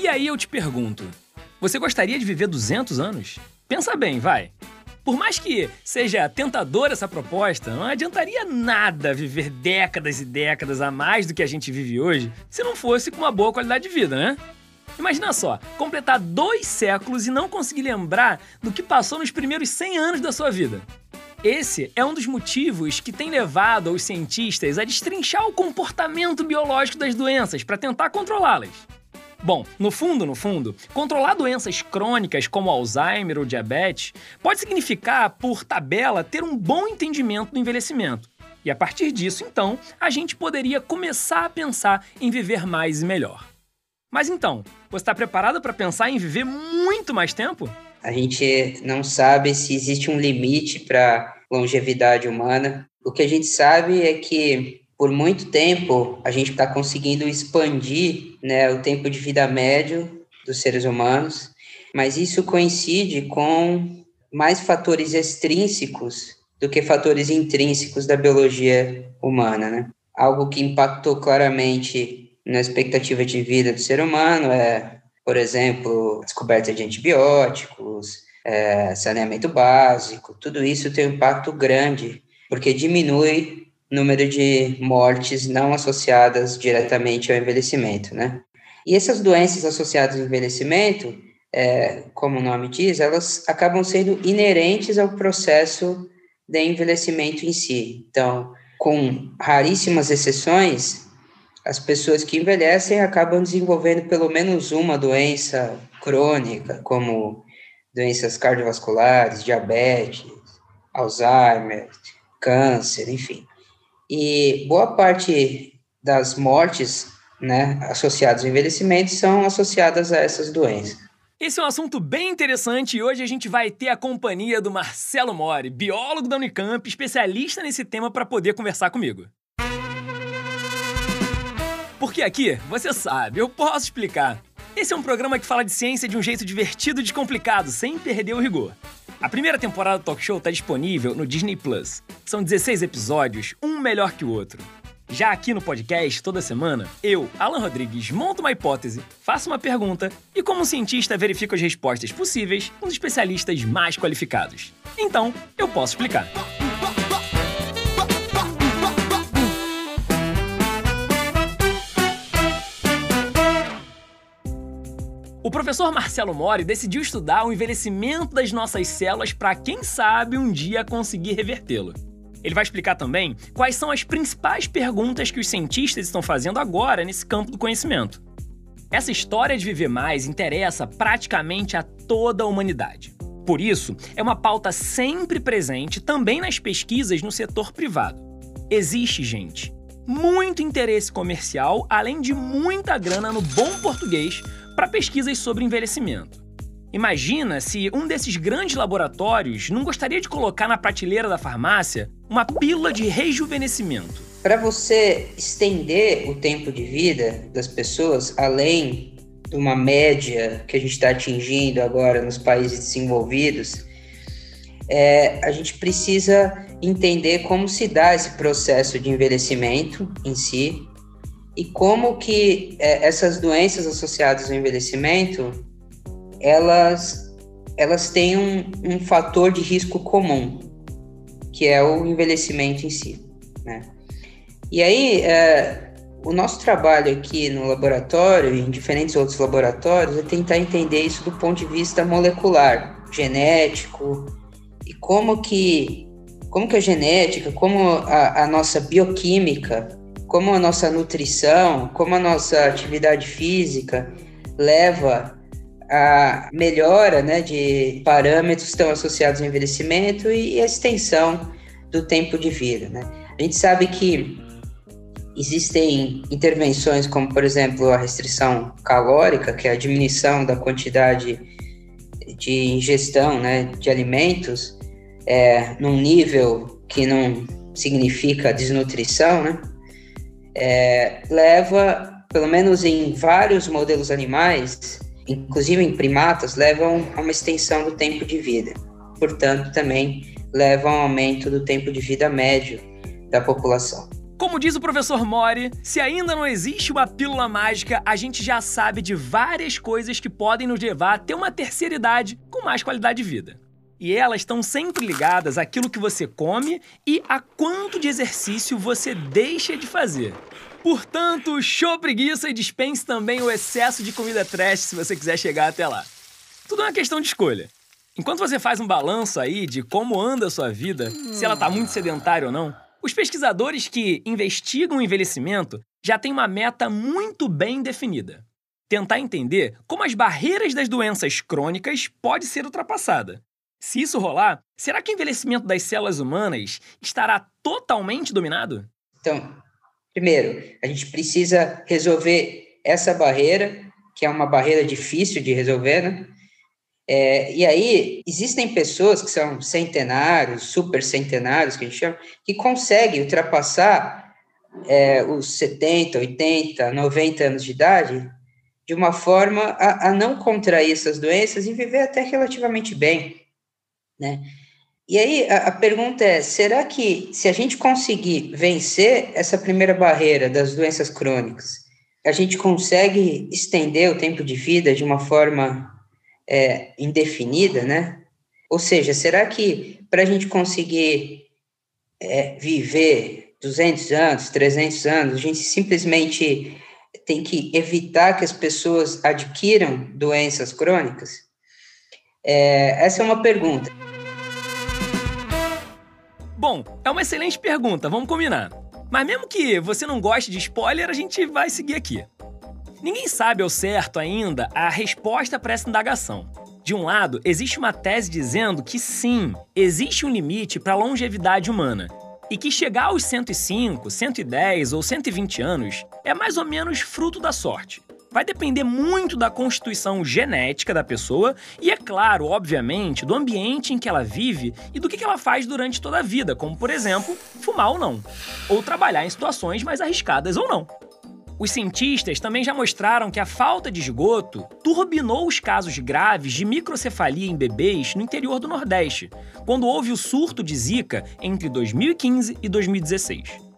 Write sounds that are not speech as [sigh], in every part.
E aí eu te pergunto: você gostaria de viver 200 anos? Pensa bem, vai. Por mais que seja tentadora essa proposta, não adiantaria nada viver décadas e décadas a mais do que a gente vive hoje se não fosse com uma boa qualidade de vida, né? Imagina só, completar dois séculos e não conseguir lembrar do que passou nos primeiros 100 anos da sua vida. Esse é um dos motivos que tem levado os cientistas a destrinchar o comportamento biológico das doenças para tentar controlá-las. Bom, no fundo, no fundo, controlar doenças crônicas como Alzheimer ou diabetes pode significar, por tabela, ter um bom entendimento do envelhecimento. E a partir disso, então, a gente poderia começar a pensar em viver mais e melhor. Mas então, você está preparado para pensar em viver muito mais tempo? A gente não sabe se existe um limite para longevidade humana. O que a gente sabe é que por muito tempo a gente está conseguindo expandir né, o tempo de vida médio dos seres humanos, mas isso coincide com mais fatores extrínsecos do que fatores intrínsecos da biologia humana, né? Algo que impactou claramente na expectativa de vida do ser humano é, por exemplo, descoberta de antibióticos, é, saneamento básico, tudo isso tem um impacto grande, porque diminui número de mortes não associadas diretamente ao envelhecimento, né? E essas doenças associadas ao envelhecimento, é, como o nome diz, elas acabam sendo inerentes ao processo de envelhecimento em si. Então, com raríssimas exceções, as pessoas que envelhecem acabam desenvolvendo pelo menos uma doença crônica, como doenças cardiovasculares, diabetes, Alzheimer, câncer, enfim. E boa parte das mortes né, associadas ao envelhecimento são associadas a essas doenças. Esse é um assunto bem interessante e hoje a gente vai ter a companhia do Marcelo Mori, biólogo da Unicamp, especialista nesse tema, para poder conversar comigo. Porque aqui, você sabe, eu posso explicar. Esse é um programa que fala de ciência de um jeito divertido e descomplicado, sem perder o rigor. A primeira temporada do Talk Show está disponível no Disney Plus. São 16 episódios, um melhor que o outro. Já aqui no podcast, toda semana, eu, Alan Rodrigues, monto uma hipótese, faço uma pergunta e, como cientista, verifico as respostas possíveis com os especialistas mais qualificados. Então, eu posso explicar. O professor Marcelo Mori decidiu estudar o envelhecimento das nossas células para, quem sabe, um dia conseguir revertê-lo. Ele vai explicar também quais são as principais perguntas que os cientistas estão fazendo agora nesse campo do conhecimento. Essa história de viver mais interessa praticamente a toda a humanidade. Por isso, é uma pauta sempre presente também nas pesquisas no setor privado. Existe, gente, muito interesse comercial, além de muita grana no bom português para pesquisas sobre envelhecimento. Imagina se um desses grandes laboratórios não gostaria de colocar na prateleira da farmácia uma pílula de rejuvenescimento. Para você estender o tempo de vida das pessoas além de uma média que a gente está atingindo agora nos países desenvolvidos, é, a gente precisa entender como se dá esse processo de envelhecimento em si, e como que é, essas doenças associadas ao envelhecimento elas elas têm um, um fator de risco comum que é o envelhecimento em si né? e aí é, o nosso trabalho aqui no laboratório em diferentes outros laboratórios é tentar entender isso do ponto de vista molecular genético e como que como que a genética como a, a nossa bioquímica como a nossa nutrição, como a nossa atividade física leva a melhora né, de parâmetros que estão associados ao envelhecimento e a extensão do tempo de vida. Né? A gente sabe que existem intervenções como, por exemplo, a restrição calórica, que é a diminuição da quantidade de ingestão né, de alimentos é, num nível que não significa desnutrição, né? É, leva, pelo menos em vários modelos animais, inclusive em primatas, levam a uma extensão do tempo de vida. Portanto, também leva a um aumento do tempo de vida médio da população. Como diz o professor Mori, se ainda não existe uma pílula mágica, a gente já sabe de várias coisas que podem nos levar a ter uma terceira idade com mais qualidade de vida. E elas estão sempre ligadas àquilo que você come e a quanto de exercício você deixa de fazer. Portanto, show preguiça e dispense também o excesso de comida trash se você quiser chegar até lá. Tudo é uma questão de escolha. Enquanto você faz um balanço aí de como anda a sua vida, se ela está muito sedentária ou não, os pesquisadores que investigam o envelhecimento já têm uma meta muito bem definida. Tentar entender como as barreiras das doenças crônicas pode ser ultrapassada. Se isso rolar, será que o envelhecimento das células humanas estará totalmente dominado? Então, primeiro, a gente precisa resolver essa barreira, que é uma barreira difícil de resolver, né? É, e aí, existem pessoas que são centenários, super centenários, que a gente chama, que conseguem ultrapassar é, os 70, 80, 90 anos de idade de uma forma a, a, não contrair essas doenças e viver até relativamente bem, né? E aí, a, a pergunta é, será que se a gente conseguir vencer essa primeira barreira das doenças crônicas, a gente consegue estender o tempo de vida de uma forma é, indefinida, né? Ou seja, será que para a gente conseguir é, viver 200 anos, 300 anos, a gente simplesmente tem que evitar que as pessoas adquiram doenças crônicas? É, essa é uma pergunta. Bom, é uma excelente pergunta, vamos combinar. Mas mesmo que você não goste de spoiler, a gente vai seguir aqui. Ninguém sabe ao certo ainda a resposta para essa indagação. De um lado, existe uma tese dizendo que sim, existe um limite para a longevidade humana, e que chegar aos 105, 110 ou 120 anos é mais ou menos fruto da sorte. Vai depender muito da constituição genética da pessoa e, é claro, obviamente, do ambiente em que ela vive e do que ela faz durante toda a vida, como, por exemplo, fumar ou não, ou trabalhar em situações mais arriscadas ou não. Os cientistas também já mostraram que a falta de esgoto turbinou os casos graves de microcefalia em bebês no interior do Nordeste, quando houve o surto de Zika entre 2015 e 2016.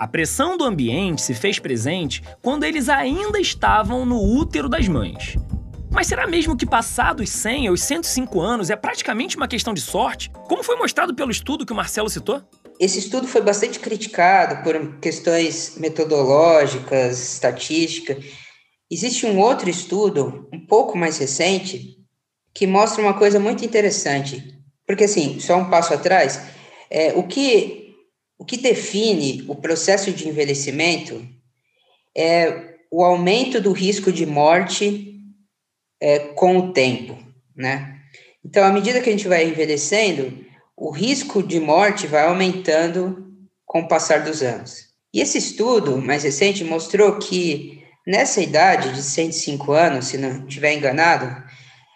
A pressão do ambiente se fez presente quando eles ainda estavam no útero das mães. Mas será mesmo que passados 100 aos 105 anos é praticamente uma questão de sorte, como foi mostrado pelo estudo que o Marcelo citou? Esse estudo foi bastante criticado por questões metodológicas, estatística. Existe um outro estudo, um pouco mais recente, que mostra uma coisa muito interessante. Porque, assim, só um passo atrás, é, o, que, o que define o processo de envelhecimento é o aumento do risco de morte é, com o tempo, né? Então, à medida que a gente vai envelhecendo, o risco de morte vai aumentando com o passar dos anos. E esse estudo mais recente mostrou que nessa idade de 105 anos, se não estiver enganado,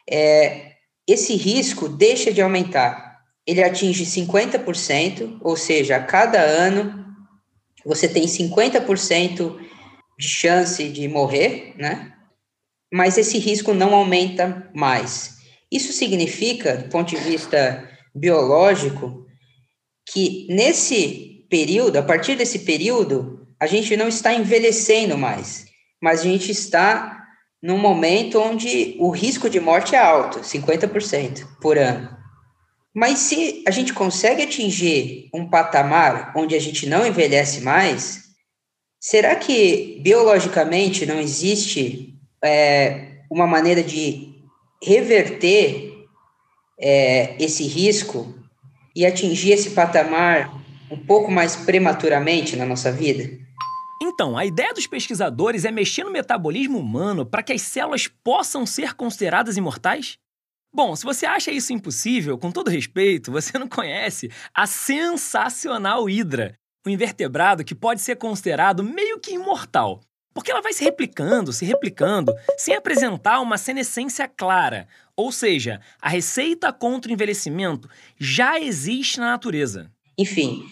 é, esse risco deixa de aumentar. Ele atinge 50%, ou seja, a cada ano você tem 50% de chance de morrer, né? Mas esse risco não aumenta mais. Isso significa, do ponto de vista biológico que nesse período, a partir desse período, a gente não está envelhecendo mais, mas a gente está num momento onde o risco de morte é alto, 50% por ano. Mas se a gente consegue atingir um patamar onde a gente não envelhece mais, será que biologicamente não existe é, uma maneira de reverter é, esse risco e atingir esse patamar um pouco mais prematuramente na nossa vida? Então, a ideia dos pesquisadores é mexer no metabolismo humano para que as células possam ser consideradas imortais? Bom, se você acha isso impossível, com todo respeito, você não conhece a sensacional Hidra, um invertebrado que pode ser considerado meio que imortal. Porque ela vai se replicando, se replicando, sem apresentar uma senescência clara. Ou seja, a receita contra o envelhecimento já existe na natureza. Enfim,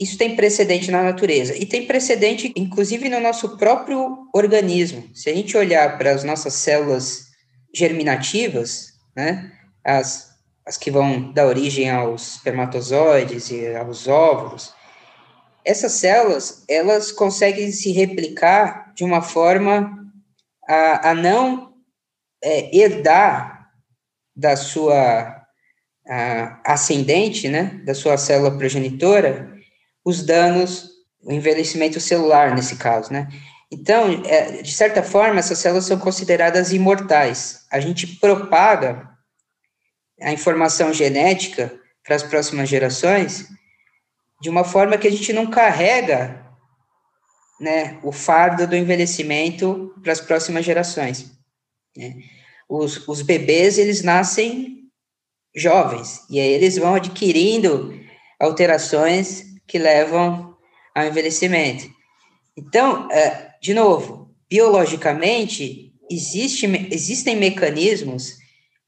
isso tem precedente na natureza e tem precedente, inclusive, no nosso próprio organismo. Se a gente olhar para as nossas células germinativas, né, as, as que vão dar origem aos espermatozoides e aos óvulos, essas células, elas conseguem se replicar de uma forma a, a não é, herdar da sua a, ascendente, né, da sua célula progenitora, os danos, o envelhecimento celular, nesse caso, né? Então, é, de certa forma, essas células são consideradas imortais. A gente propaga a informação genética para as próximas gerações de uma forma que a gente não carrega né, o fardo do envelhecimento para as próximas gerações. Né? Os, os bebês, eles nascem jovens, e aí eles vão adquirindo alterações que levam ao envelhecimento. Então, é, de novo, biologicamente, existe, existem mecanismos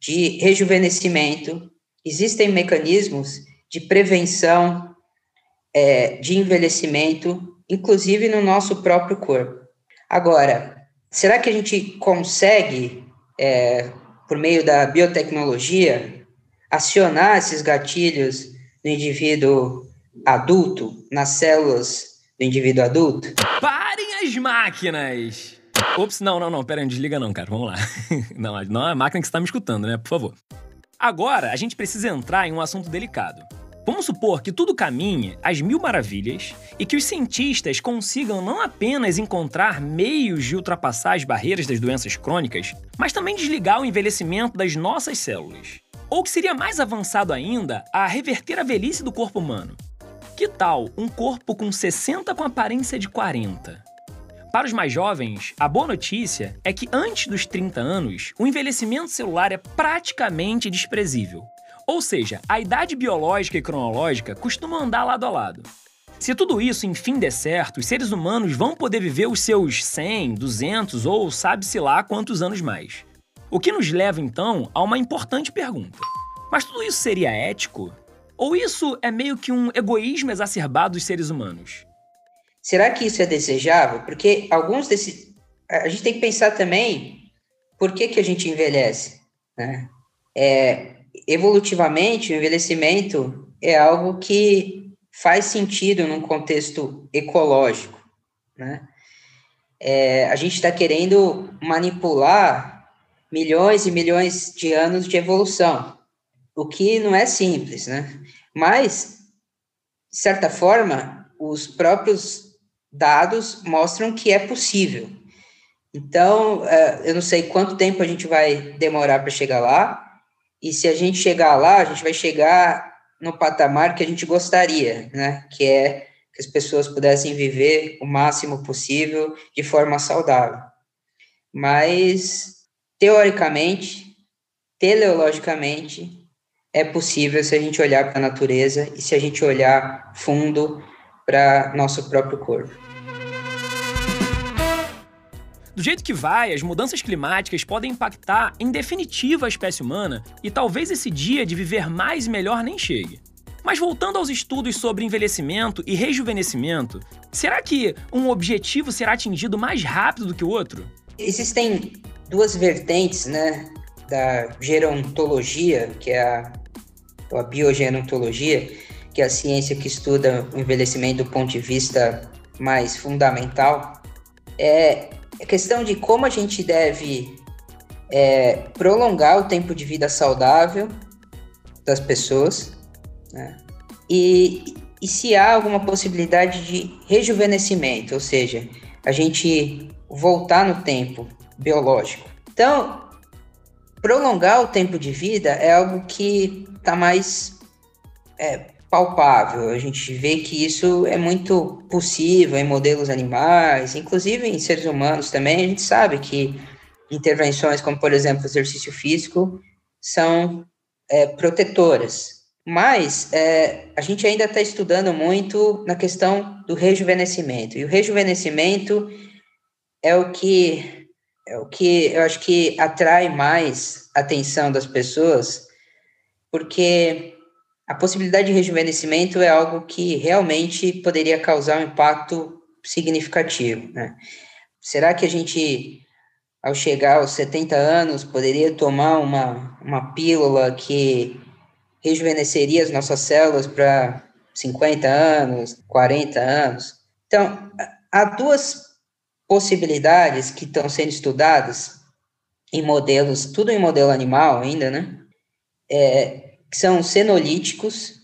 de rejuvenescimento, existem mecanismos de prevenção é, de envelhecimento, inclusive no nosso próprio corpo. Agora, será que a gente consegue, é, por meio da biotecnologia, acionar esses gatilhos no indivíduo adulto, nas células do indivíduo adulto? Parem as máquinas! Ops, não, não, não, pera aí, não desliga não, cara, vamos lá. [laughs] Não, não é a máquina que está me escutando, né, por favor. Agora, a gente precisa entrar em um assunto delicado. Vamos supor que tudo caminhe às mil maravilhas e que os cientistas consigam não apenas encontrar meios de ultrapassar as barreiras das doenças crônicas, mas também desligar o envelhecimento das nossas células. Ou que seria mais avançado ainda, a reverter a velhice do corpo humano. Que tal um corpo com 60 com aparência de 40? Para os mais jovens, a boa notícia é que antes dos 30 anos, o envelhecimento celular é praticamente desprezível. Ou seja, a idade biológica e cronológica costumam andar lado a lado. Se tudo isso enfim der certo, os seres humanos vão poder viver os seus 100, 200 ou sabe-se lá quantos anos mais. O que nos leva então a uma importante pergunta: mas tudo isso seria ético? Ou isso é meio que um egoísmo exacerbado dos seres humanos? Será que isso é desejável? Porque alguns desses. A gente tem que pensar também por que, que a gente envelhece. Né? É, evolutivamente, o envelhecimento é algo que faz sentido num contexto ecológico, né? É, a gente está querendo manipular milhões e milhões de anos de evolução, o que não é simples, né? Mas, de certa forma, os próprios dados mostram que é possível. Então, é, eu não sei quanto tempo a gente vai demorar para chegar lá, e se a gente chegar lá, a gente vai chegar no patamar que a gente gostaria, né? Que é que as pessoas pudessem viver o máximo possível de forma saudável. Mas, teoricamente, teleologicamente, é possível se a gente olhar para a natureza e se a gente olhar fundo para nosso próprio corpo. Do jeito que vai, as mudanças climáticas podem impactar em definitivo a espécie humana e talvez esse dia de viver mais e melhor nem chegue. Mas voltando aos estudos sobre envelhecimento e rejuvenescimento, será que um objetivo será atingido mais rápido do que o outro? Existem duas vertentes, né, da gerontologia, que é a, a biogerontologia, que é a ciência que estuda o envelhecimento do ponto de vista mais fundamental. É, é questão de como a gente deve é, prolongar o tempo de vida saudável das pessoas, né? e, e se há alguma possibilidade de rejuvenescimento, ou seja, a gente voltar no tempo biológico. Então, prolongar o tempo de vida é algo que está mais é, palpável. A gente vê que isso é muito possível em modelos animais, inclusive em seres humanos também. A gente sabe que intervenções como, por exemplo, exercício físico são é, protetoras. Mas é, a gente ainda está estudando muito na questão do rejuvenescimento. E o rejuvenescimento é o que é o que eu acho que atrai mais atenção das pessoas, porque a possibilidade de rejuvenescimento é algo que realmente poderia causar um impacto significativo. Né? Será que a gente, ao chegar aos 70 anos, poderia tomar uma, uma pílula que rejuvenesceria as nossas células para 50 anos, 40 anos. Então, há duas possibilidades que estão sendo estudadas em modelos, tudo em modelo animal ainda, né? É, que são senolíticos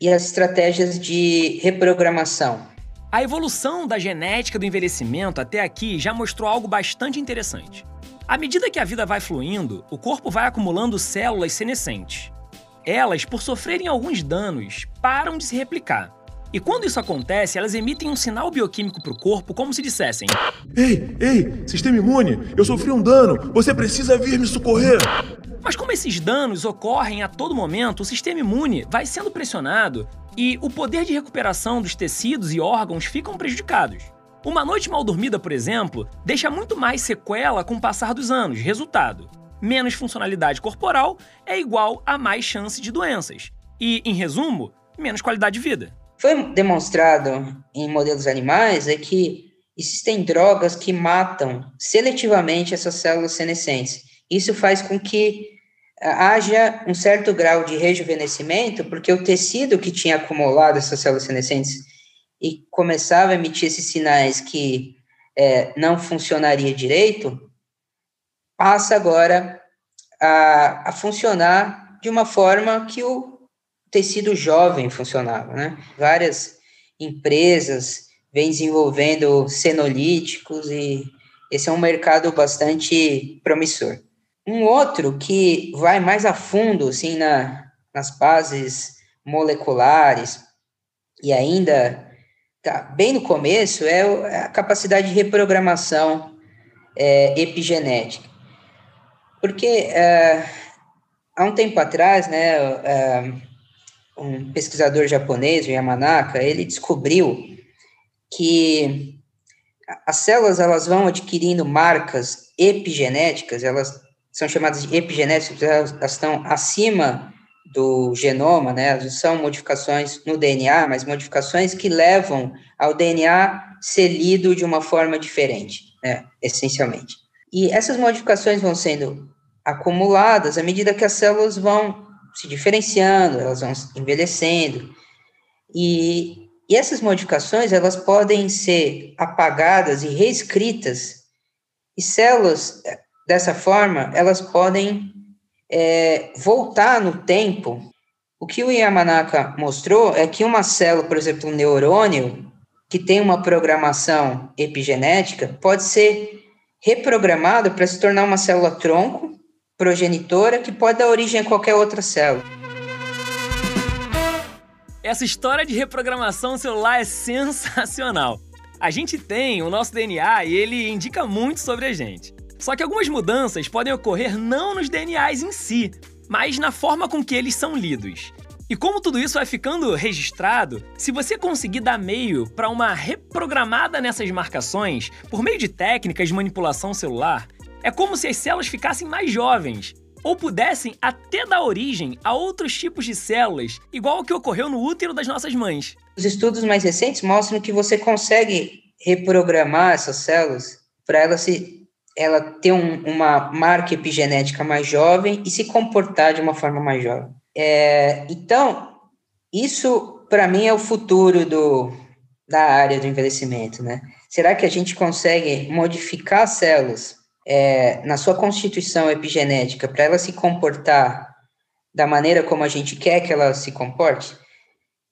e as estratégias de reprogramação. A evolução da genética do envelhecimento até aqui já mostrou algo bastante interessante. À medida que a vida vai fluindo, o corpo vai acumulando células senescentes. Elas, por sofrerem alguns danos, param de se replicar. E quando isso acontece, elas emitem um sinal bioquímico para o corpo como se dissessem: Ei, ei, sistema imune, eu sofri um dano, você precisa vir me socorrer. Mas como esses danos ocorrem a todo momento, o sistema imune vai sendo pressionado e o poder de recuperação dos tecidos e órgãos ficam prejudicados. Uma noite mal dormida, por exemplo, deixa muito mais sequela com o passar dos anos. Resultado: menos funcionalidade corporal é igual a mais chance de doenças. E, em resumo, menos qualidade de vida. Foi demonstrado em modelos animais é que existem drogas que matam seletivamente essas células senescentes. Isso faz com que haja um certo grau de rejuvenescimento, porque o tecido que tinha acumulado essas células senescentes e começava a emitir esses sinais que é, não funcionaria direito, passa agora a, a funcionar de uma forma que o tecido jovem funcionava, né? Várias empresas vêm desenvolvendo senolíticos e esse é um mercado bastante promissor. Um outro que vai mais a fundo, assim, na, nas bases moleculares e ainda tá bem no começo, é a capacidade de reprogramação é, epigenética. Porque é, há um tempo atrás, né, é, um pesquisador japonês, o Yamanaka, ele descobriu que as células elas vão adquirindo marcas epigenéticas, elas são chamadas de epigenéticas, elas estão acima do genoma, né? São modificações no DNA, mas modificações que levam ao DNA ser lido de uma forma diferente, né? Essencialmente. E essas modificações vão sendo acumuladas à medida que as células vão se diferenciando, elas vão envelhecendo. E, e essas modificações, elas podem ser apagadas e reescritas. E células Dessa forma, elas podem é, voltar no tempo. O que o Yamanaka mostrou é que uma célula, por exemplo, um neurônio, que tem uma programação epigenética, pode ser reprogramado para se tornar uma célula tronco, progenitora, que pode dar origem a qualquer outra célula. Essa história de reprogramação celular é sensacional. A gente tem o nosso DNA e ele indica muito sobre a gente. Só que algumas mudanças podem ocorrer não nos DNAs em si, mas na forma com que eles são lidos. E como tudo isso vai ficando registrado, se você conseguir dar meio para uma reprogramada nessas marcações por meio de técnicas de manipulação celular, é como se as células ficassem mais jovens ou pudessem até dar origem a outros tipos de células, igual ao que ocorreu no útero das nossas mães. Os estudos mais recentes mostram que você consegue reprogramar essas células para elas ela ter um, uma marca epigenética mais jovem e se comportar de uma forma mais jovem. É, então, isso para mim é o futuro do, da área do envelhecimento, né? Será que a gente consegue modificar células é, na sua constituição epigenética para ela se comportar da maneira como a gente quer que ela se comporte?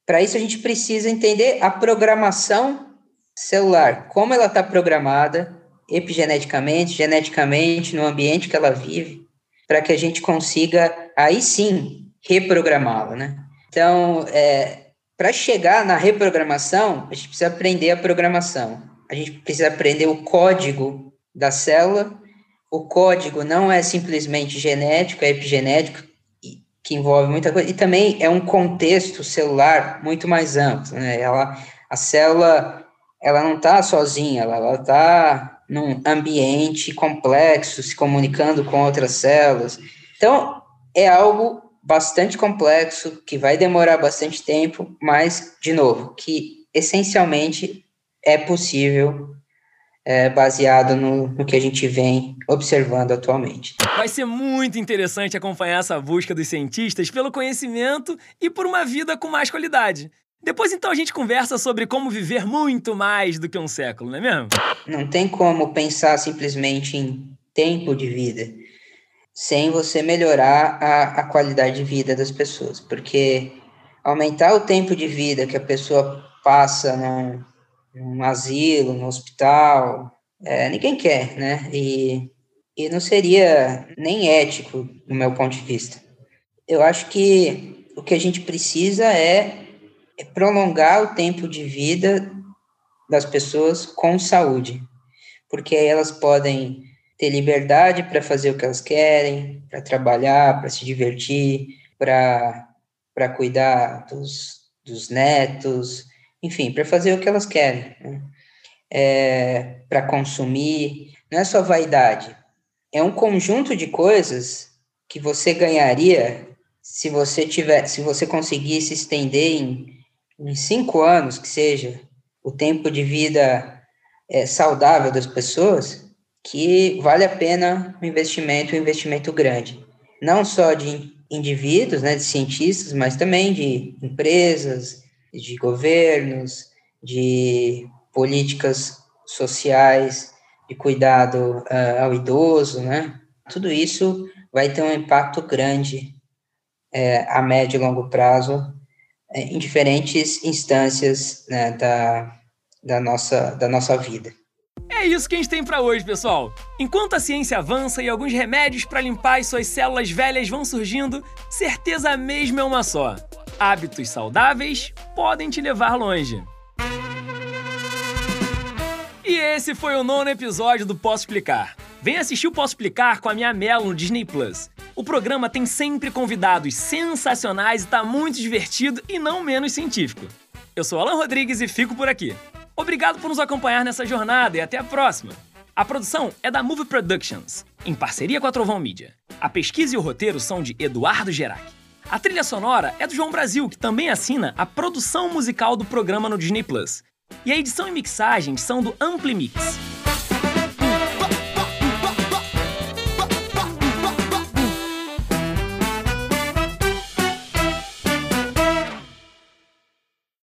Para isso a gente precisa entender a programação celular, como ela está programada, epigeneticamente, geneticamente, no ambiente que ela vive, para que a gente consiga, aí sim, reprogramá-la, né? Então, é, para chegar na reprogramação, a gente precisa aprender a programação. A gente precisa aprender o código da célula. O código não é simplesmente genético, é epigenético, que envolve muita coisa, e também é um contexto celular muito mais amplo, né? Ela, a célula, ela não está sozinha, ela está num ambiente complexo, se comunicando com outras células. Então, é algo bastante complexo, que vai demorar bastante tempo, mas, de novo, que essencialmente é possível é, baseado no, no, que a gente vem observando atualmente. Vai ser muito interessante acompanhar essa busca dos cientistas pelo conhecimento e por uma vida com mais qualidade. Depois então a gente conversa sobre como viver muito mais do que um século, não é mesmo? Não tem como pensar simplesmente em tempo de vida sem você melhorar a, a qualidade de vida das pessoas, porque aumentar o tempo de vida que a pessoa passa num, num asilo, no hospital, é, ninguém quer, né? E, e não seria nem ético, no meu ponto de vista. Eu acho que o que a gente precisa é, é prolongar o tempo de vida das pessoas com saúde, porque aí elas podem ter liberdade para fazer o que elas querem, para trabalhar, para se divertir, para cuidar dos, dos netos, enfim, para fazer o que elas querem, né? é, para consumir. Não é só vaidade, é um conjunto de coisas que você ganharia se você tiver, se você conseguisse estender em, em cinco anos, que seja, o tempo de vida é, saudável das pessoas, que vale a pena o investimento, um investimento grande. Não só de indivíduos, né, de cientistas, mas também de empresas, de governos, de políticas sociais, de cuidado uh, ao idoso, né? Tudo isso vai ter um impacto grande é, a médio e longo prazo é, em diferentes instâncias né, da, da, nossa, da nossa vida. É isso que a gente tem para hoje, pessoal. Enquanto a ciência avança e alguns remédios para limpar as suas células velhas vão surgindo, certeza mesmo é uma só. Hábitos saudáveis podem te levar longe. E esse foi o nono episódio do Posso Explicar. Vem assistir o Posso Explicar com a minha Melo no Disney Plus. O programa tem sempre convidados sensacionais e tá muito divertido e não menos científico. Eu sou Alan Rodrigues e fico por aqui. Obrigado por nos acompanhar nessa jornada e até a próxima. A produção é da Movie Productions, em parceria com a Trovão Media. A pesquisa e o roteiro são de Eduardo Gerac. A trilha sonora é do João Brasil, que também assina a produção musical do programa no Disney Plus. E a edição e mixagem são do Ampli Mix.